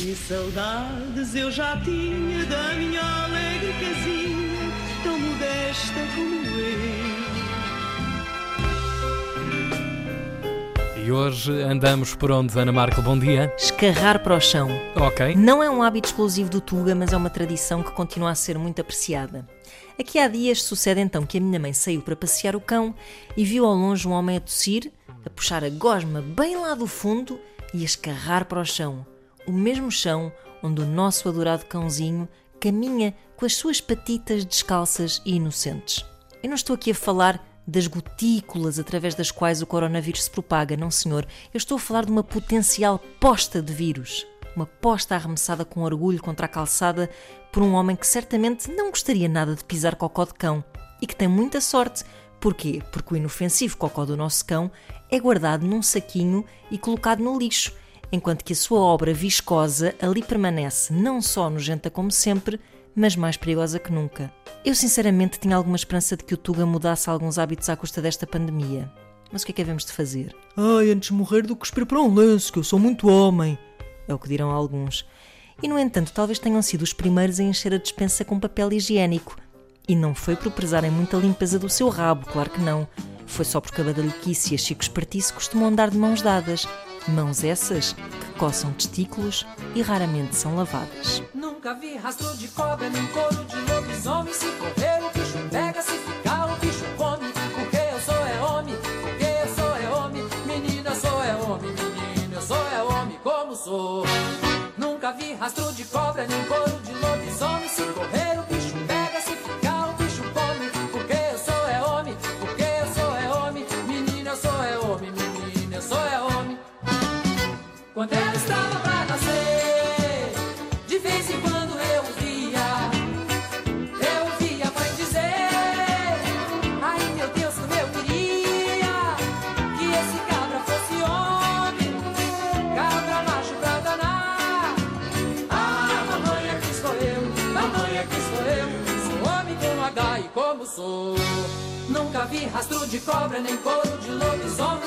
Que saudades eu já tinha da minha alegre casinha, tão modesta como eu. E hoje andamos por onde, Ana Marco? Bom dia. Escarrar para o chão. Ok. Não é um hábito exclusivo do Tuga, mas é uma tradição que continua a ser muito apreciada. Aqui há dias sucede então que a minha mãe saiu para passear o cão e viu ao longe um homem a tossir, a puxar a gosma bem lá do fundo e a escarrar para o chão. O mesmo chão onde o nosso adorado cãozinho caminha com as suas patitas descalças e inocentes. Eu não estou aqui a falar das gotículas através das quais o coronavírus se propaga, não senhor. Eu estou a falar de uma potencial posta de vírus. Uma posta arremessada com orgulho contra a calçada por um homem que certamente não gostaria nada de pisar cocó de cão e que tem muita sorte. Porquê? Porque o inofensivo cocó do nosso cão é guardado num saquinho e colocado no lixo, enquanto que a sua obra viscosa ali permanece não só nojenta como sempre, mas mais perigosa que nunca. Eu sinceramente tinha alguma esperança de que o Tuga mudasse alguns hábitos à custa desta pandemia. Mas o que é que havemos de fazer? Ai, antes de morrer do que cuspir para um lenço, que eu sou muito homem. É o que dirão alguns. E no entanto, talvez tenham sido os primeiros a encher a despensa com papel higiênico. E não foi por prezarem muito a limpeza do seu rabo, claro que não. Foi só porque a badalhoquice e Chico Espertice costumam andar de mãos dadas. Mãos essas que coçam testículos e raramente são lavadas. Nunca vi rastro de cobra nem couro de lobisomem. Se correr, o bicho pega, se ficar, o bicho come. Porque eu sou é homem, porque eu sou é homem. Menina, sou é homem, menina, eu sou é homem como sou. Nunca vi rastro de cobra nem couro de Quando eu estava pra nascer, de vez em quando eu via, eu via a mãe dizer: Ai meu Deus, como eu queria que esse cabra fosse homem, cabra macho pra danar. Ah, mamãe, aqui estou eu, mamãe, aqui estou eu, sou homem com H e como sou. Nunca vi rastro de cobra nem couro de lobisomem.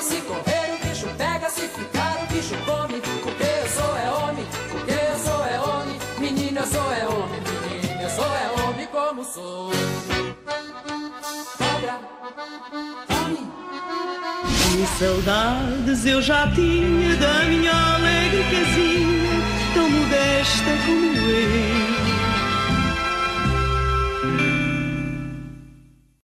Eu sou é homem, menina, eu sou é homem como sou. Cobra, homem. Que saudades eu já tinha da minha alegre casinha, tão modesta como eu.